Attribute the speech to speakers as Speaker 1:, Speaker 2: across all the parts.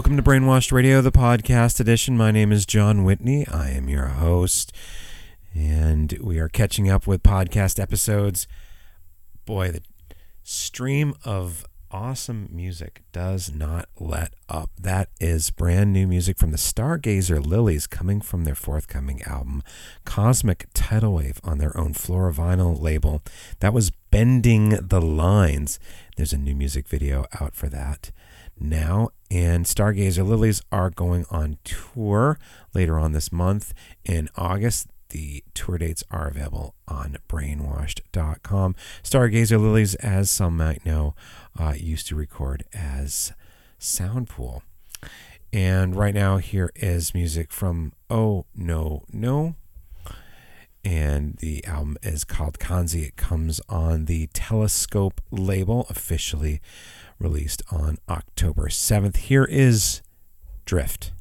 Speaker 1: Welcome to Brainwashed Radio, the podcast edition. My name is John Whitney. I am your host, and we are catching up with podcast episodes. Boy, the stream of awesome music does not let up. That is brand new music from the Stargazer Lilies coming from their forthcoming album, Cosmic Tidal Wave, on their own Flora Vinyl label. That was Bending the Lines. There's a new music video out for that now. And Stargazer Lilies are going on tour later on this month in August. The tour dates are available on brainwashed.com. Stargazer Lilies, as some might know, uh, used to record as Soundpool. And right now, here is music from Oh No Noh. And the album is called Kanzi. It comes on the Telescope label, officially released on October 7th. Here is Drift.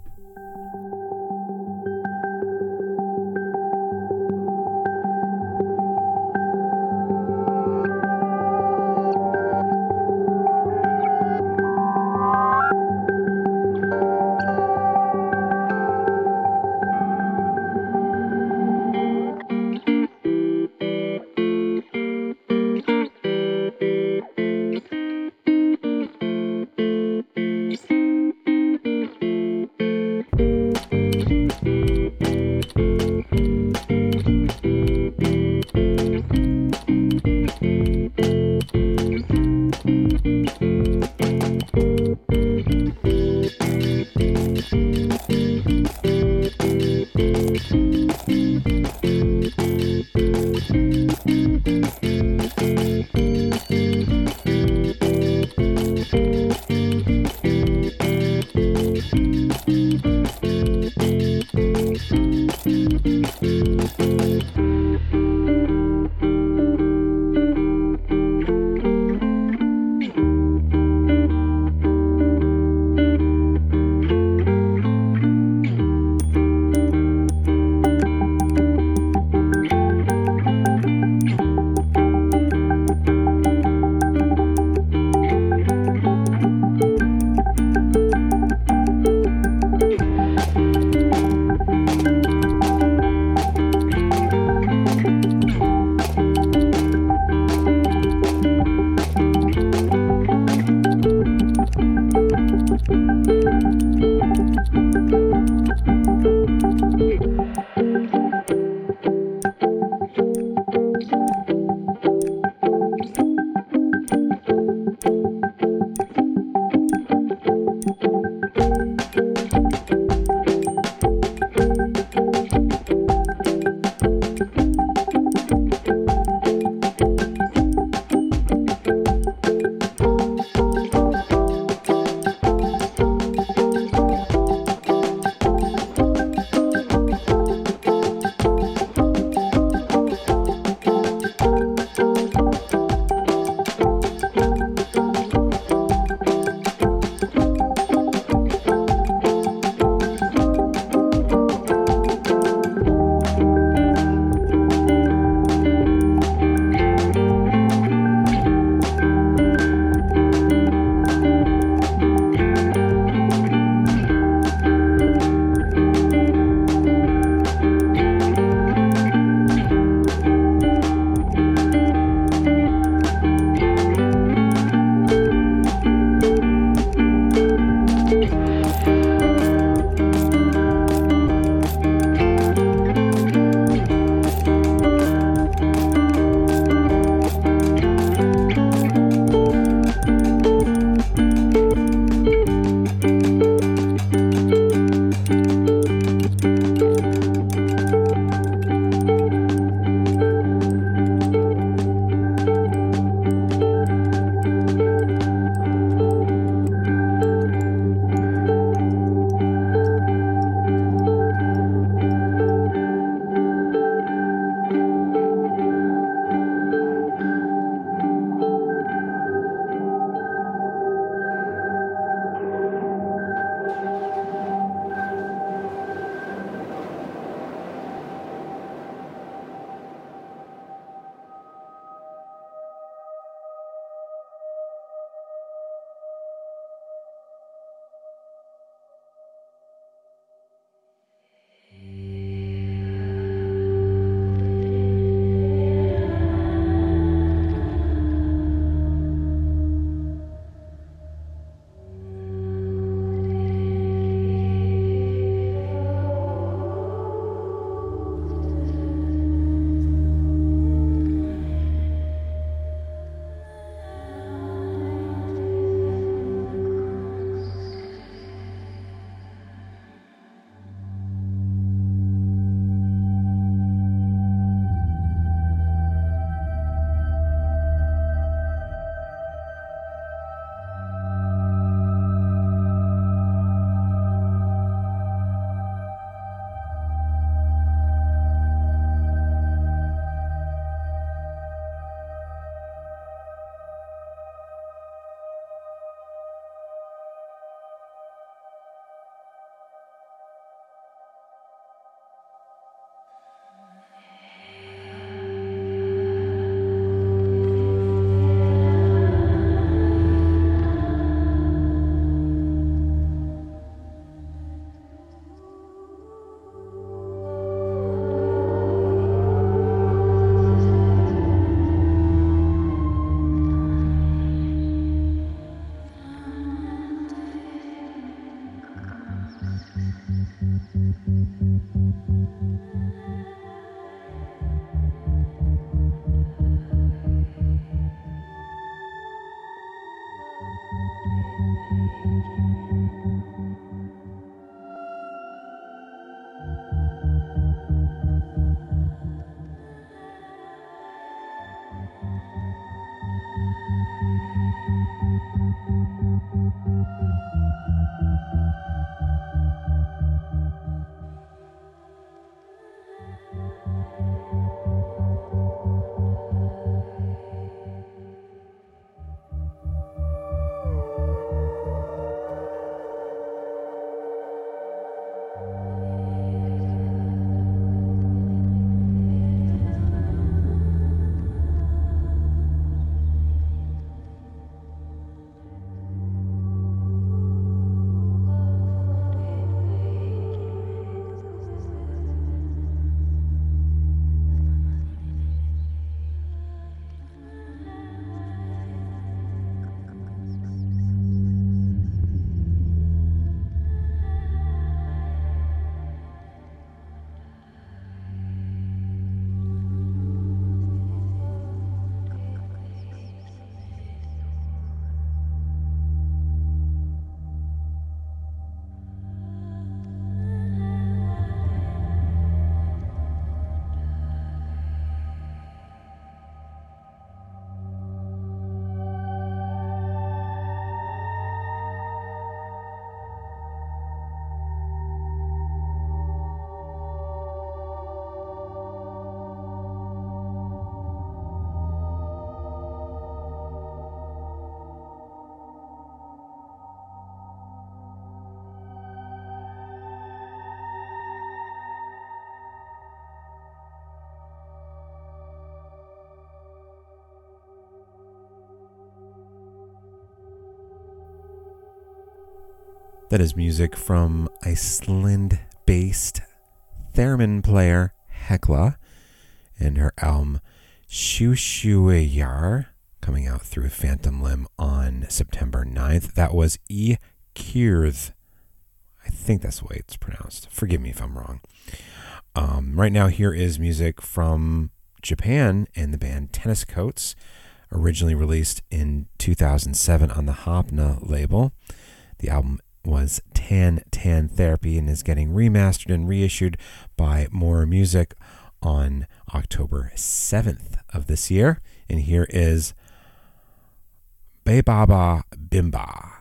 Speaker 1: That is music from Iceland based theremin player Hekla and her album Xiuxiuejar coming out through Phantom Limb on September 9th. That was E. Kierth. I think that's the way it's pronounced. Forgive me if I'm wrong. Um, right now, here is music from Japan and the band Tennis Coats, originally released in 2007 on the Häpna label. The album was Tan Tan Therapy and is getting remastered and reissued by Morr Music on October 7th of this year. And here is Bebaba Bimba.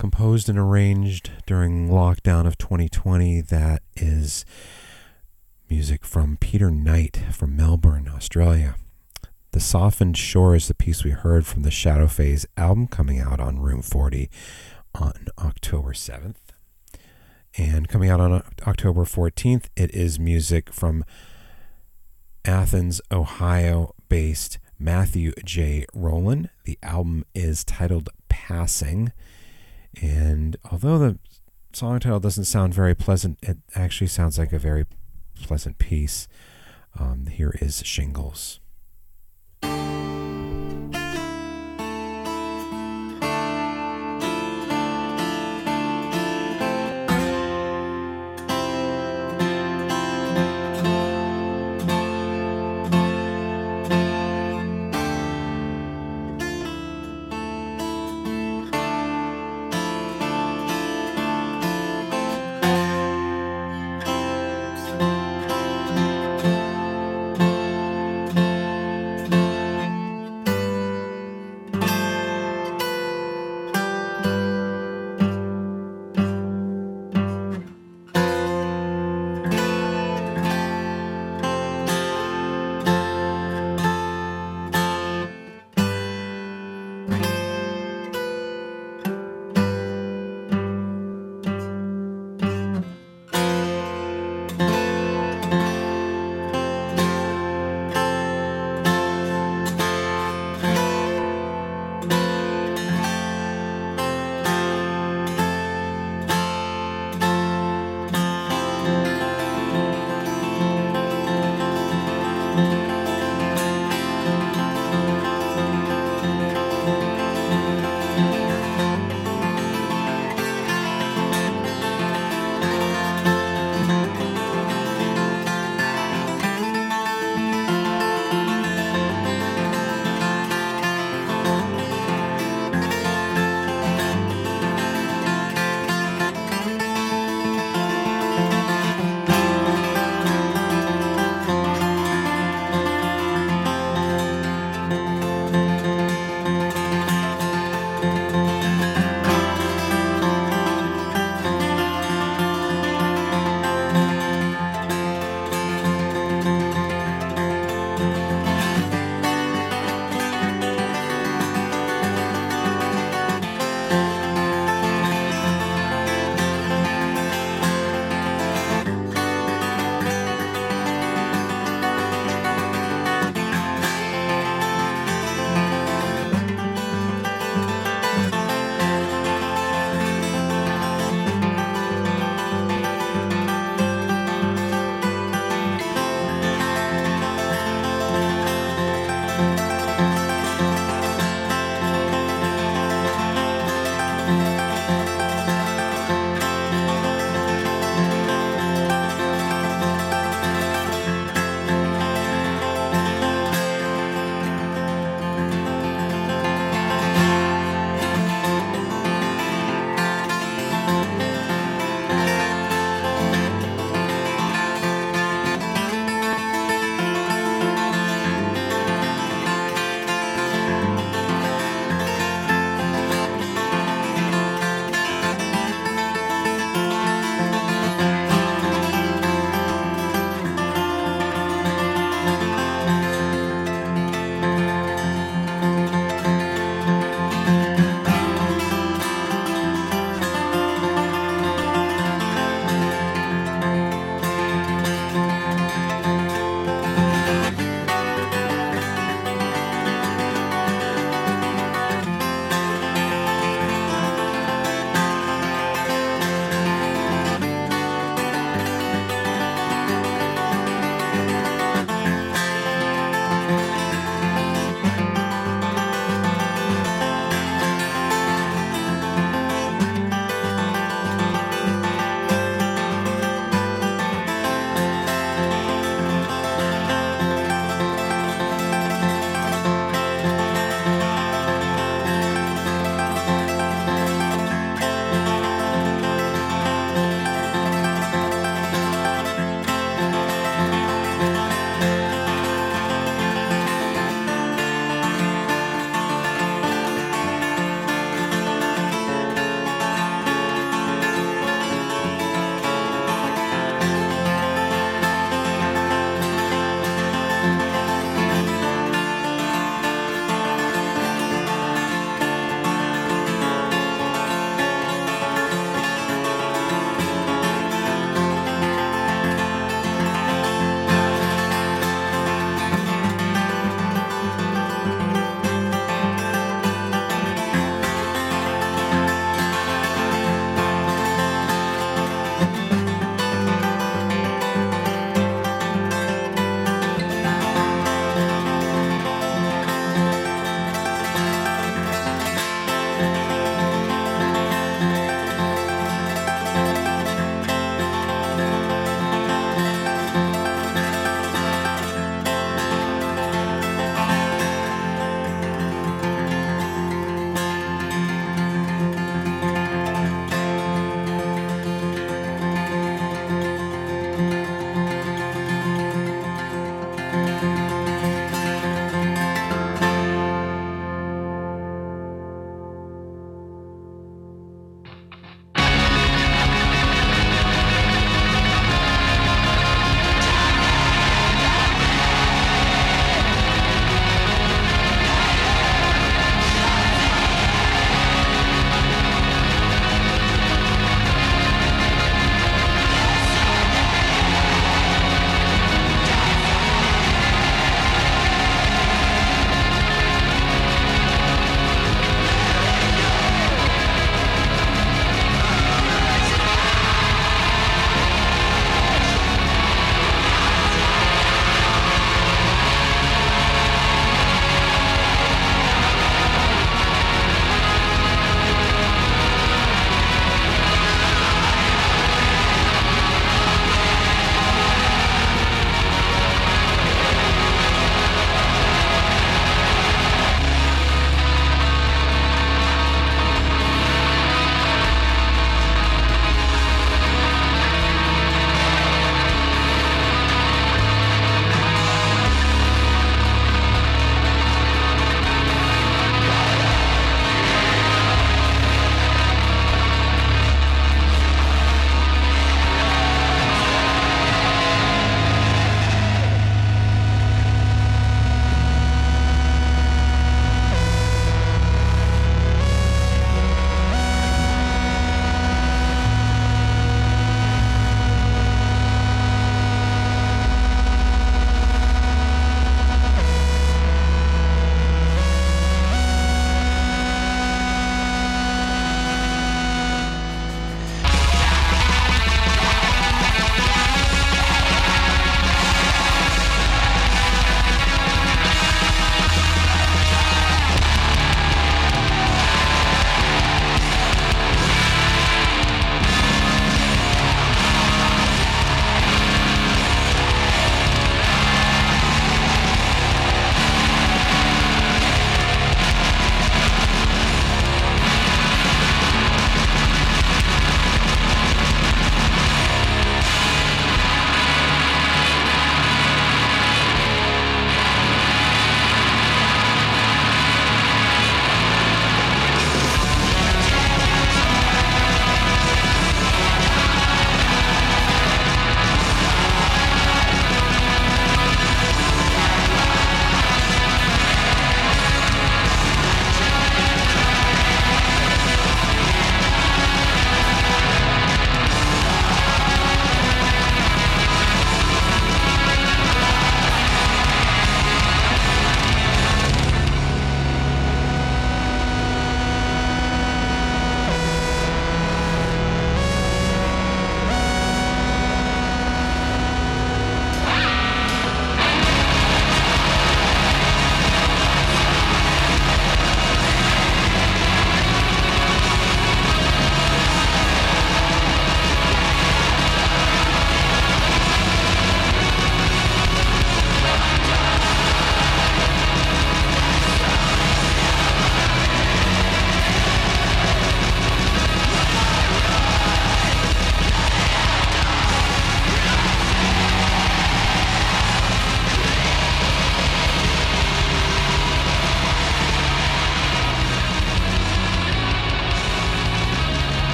Speaker 1: Composed and arranged during lockdown of 2020. That is music from Peter Knight from Melbourne, Australia. The Softened Shore is the piece we heard from the Shadow Phase album coming out on Room 40 on October 7th. And coming out on October 14th, it is music from Athens, Ohio based Matthew J. Rolin. The album is titled Passing. And although the song title doesn't sound very pleasant, it actually sounds like a very pleasant piece. Um, here is Shingles.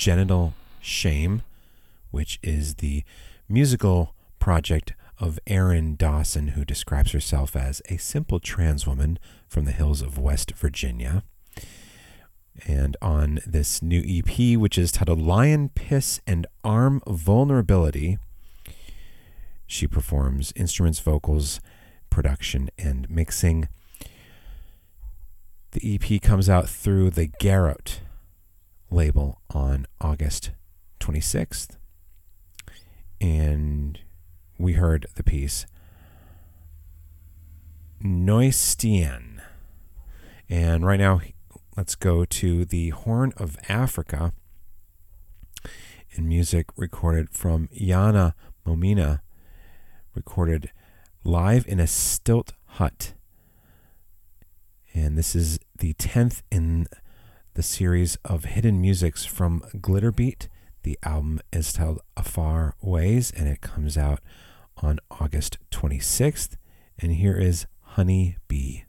Speaker 1: Genital Shame, which is the musical project of Erin Dawson, who describes herself as a simple trans woman from the hills of West Virginia. And on this new EP, which is titled Lion Piss and Arm Vulnerability, she performs instruments, vocals, production, and mixing. The EP comes out through the Garrote label on August 26th. And we heard the piece Neustien. And right now, let's go to the Horn of Africa in music recorded from Yanna Momina, recorded live in a stilt hut. And this is the 10th in the series of hidden musics from Glitterbeat. The album is titled Afar Ways and it comes out on August 26th. And here is Honey Bee.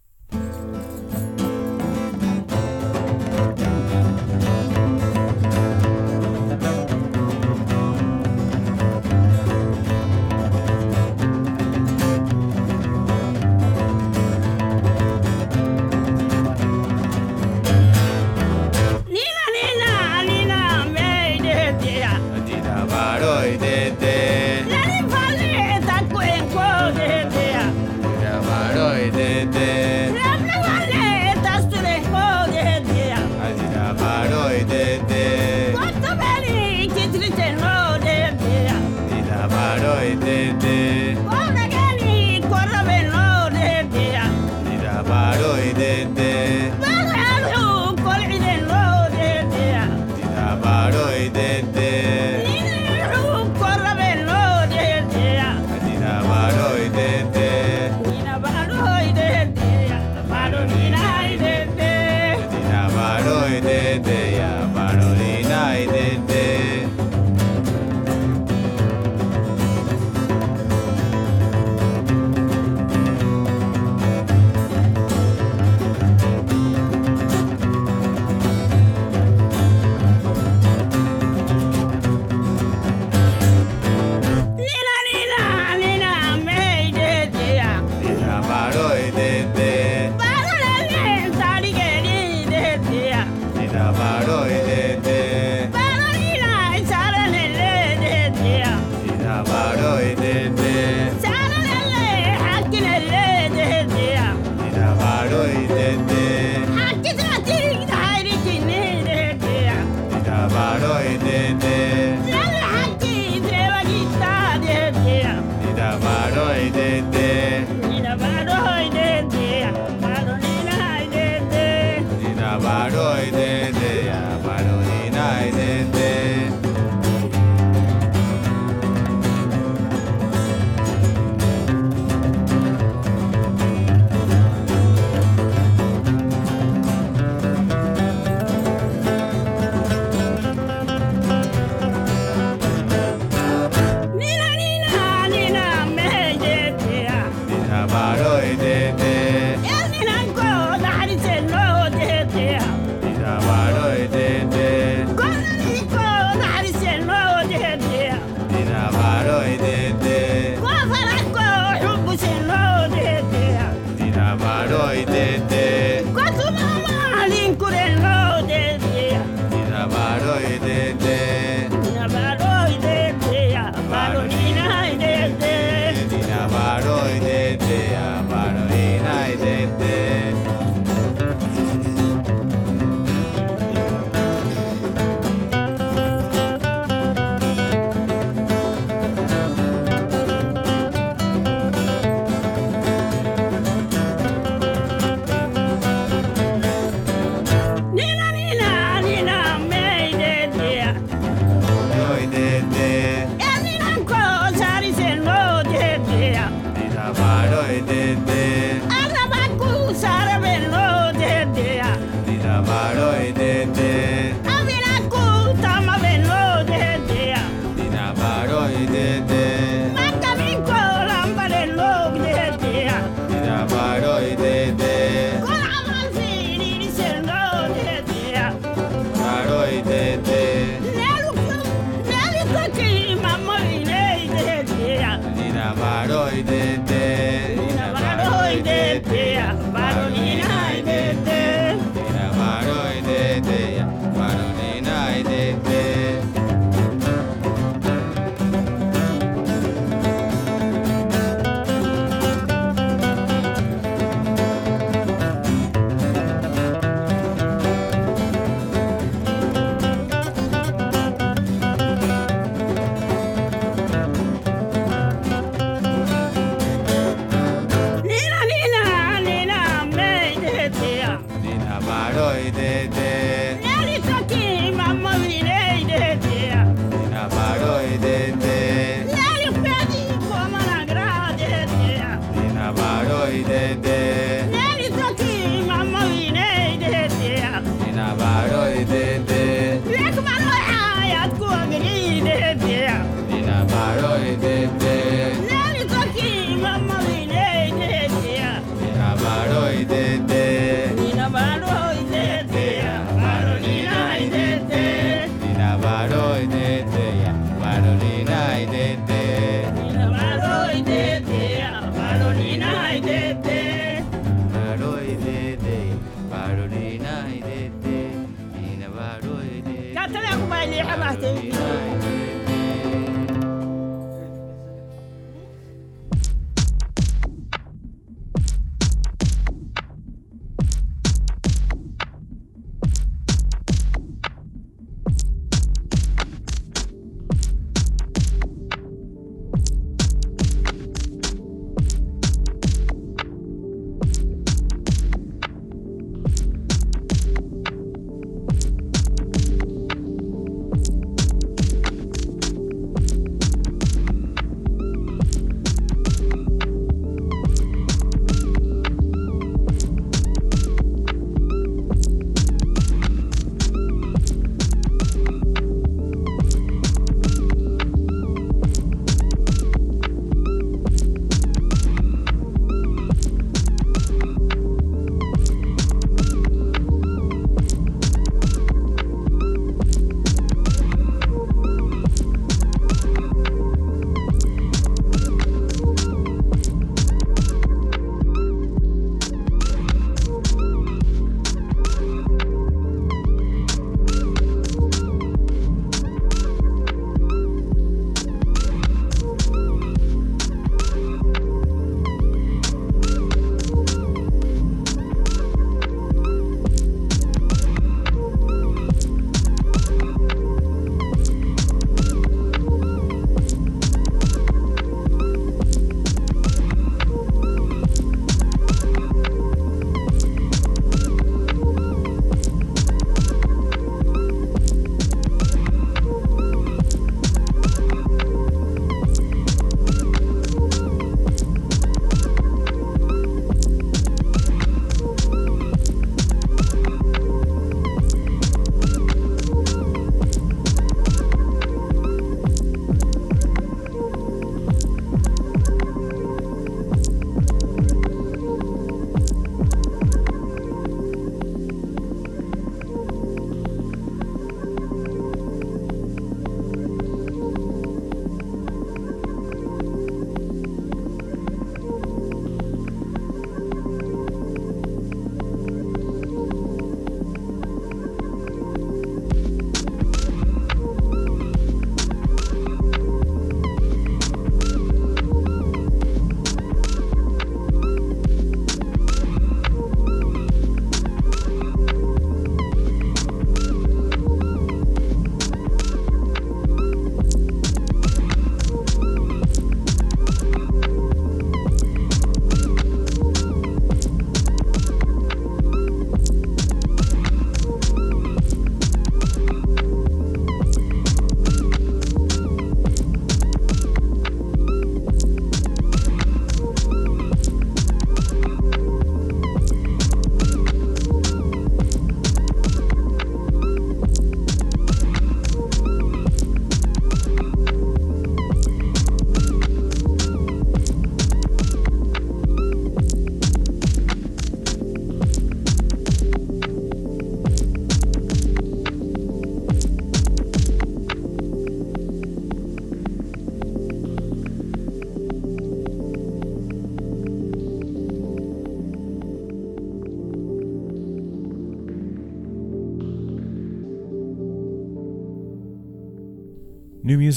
Speaker 2: Polaroid, de,
Speaker 1: una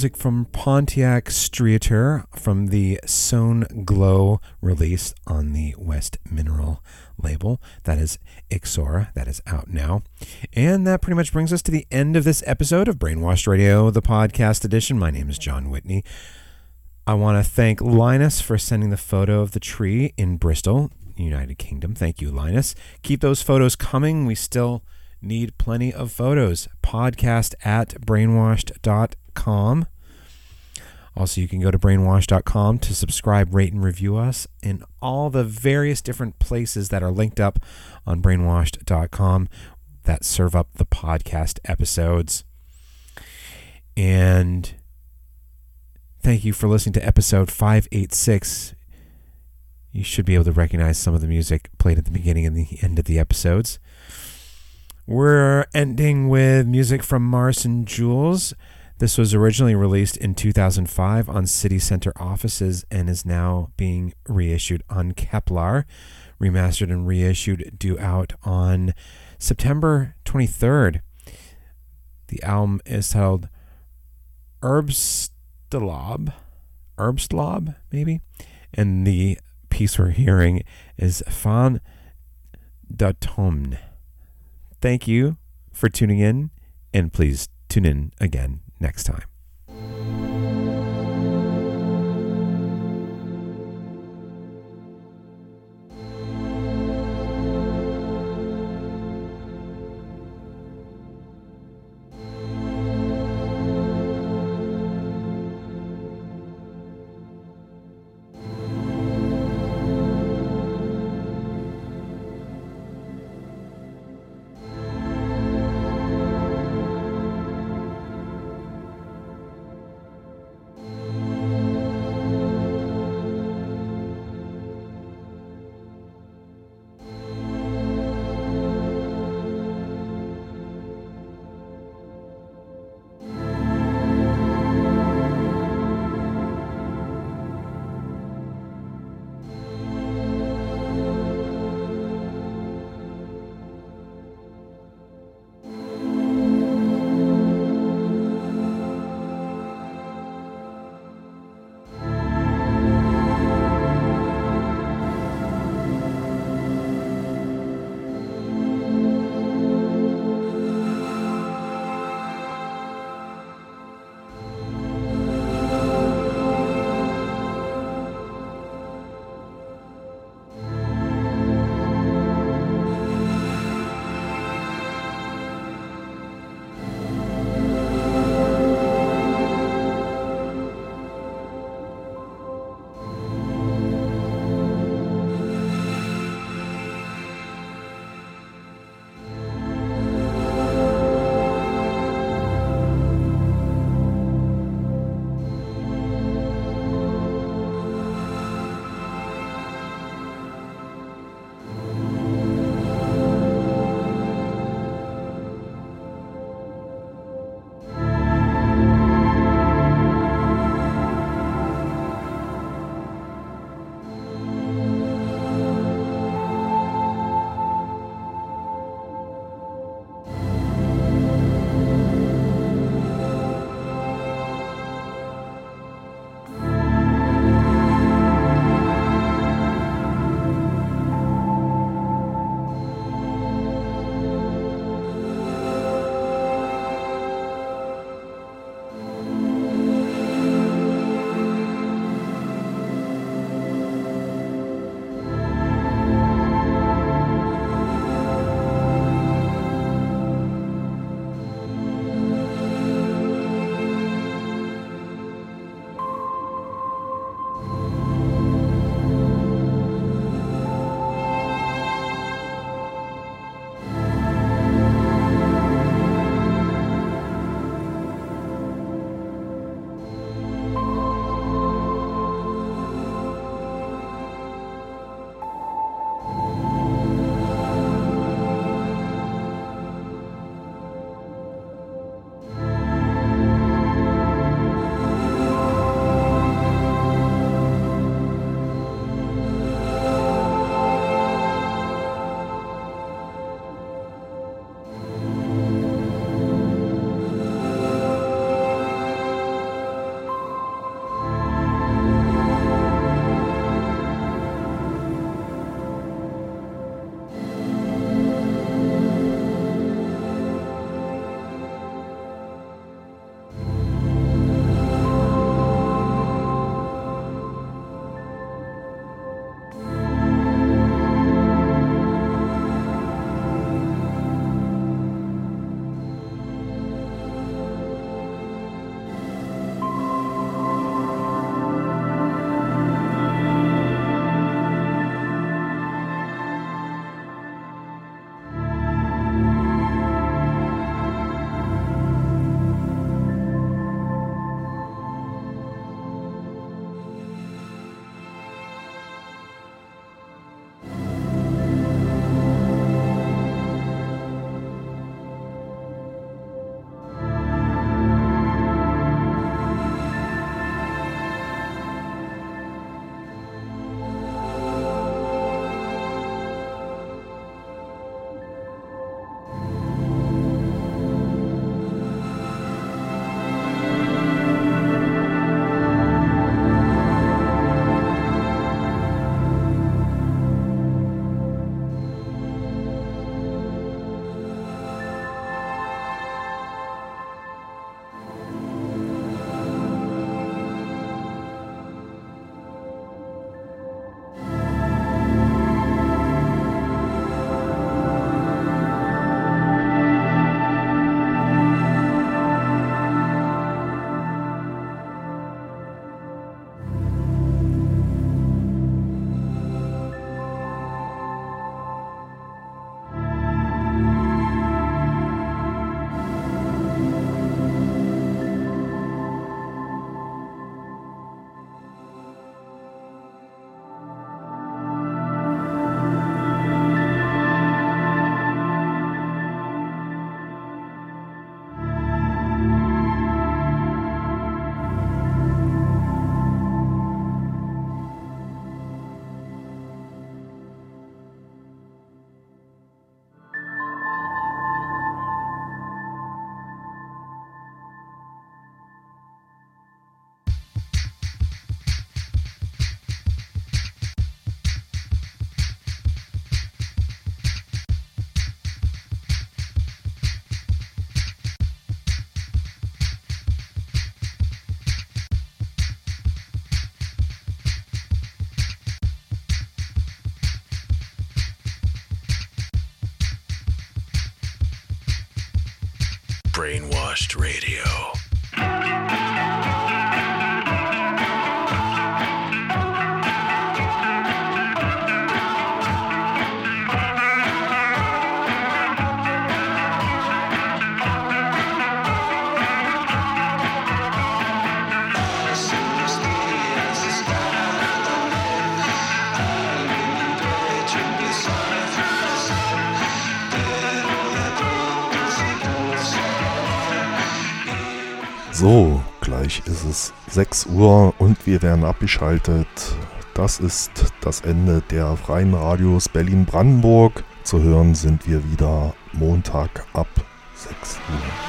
Speaker 1: music from Pontiac Streator from the Sown Glow release on the West Mineral label. That is Ixora. That is out now. And that pretty much brings us to the end of this episode of Brainwashed Radio, the podcast edition. My name is Jon Whitney. I want to thank Linus for sending the photo of the tree in Bristol, United Kingdom. Thank you, Linus. Keep those photos coming. We still need plenty of photos. Podcast at brainwashed.com. Also, you can go to brainwash.com to subscribe, rate, and review us in all the various different places that are linked up on brainwashed.com that serve up the podcast episodes. And thank you for listening to episode 586. You should be able to recognize some of the music played at the beginning and the end of the episodes. We're ending with music from Marsen Jules. This was originally released in 2005 on City Center offices and is now being reissued on Kepler, remastered and reissued, due out on September 23rd. The album is titled Herbstlaub, Herbstlaub, maybe, and the piece we're hearing is Fan Datomne. Thank you for tuning in, and please tune in again next time.
Speaker 3: Brainwashed Radio.
Speaker 4: So, gleich ist es 6 Uhr und wir werden abgeschaltet. Das ist das Ende der freien Radios Berlin-Brandenburg. Zu hören sind wir wieder Montag ab 6 Uhr.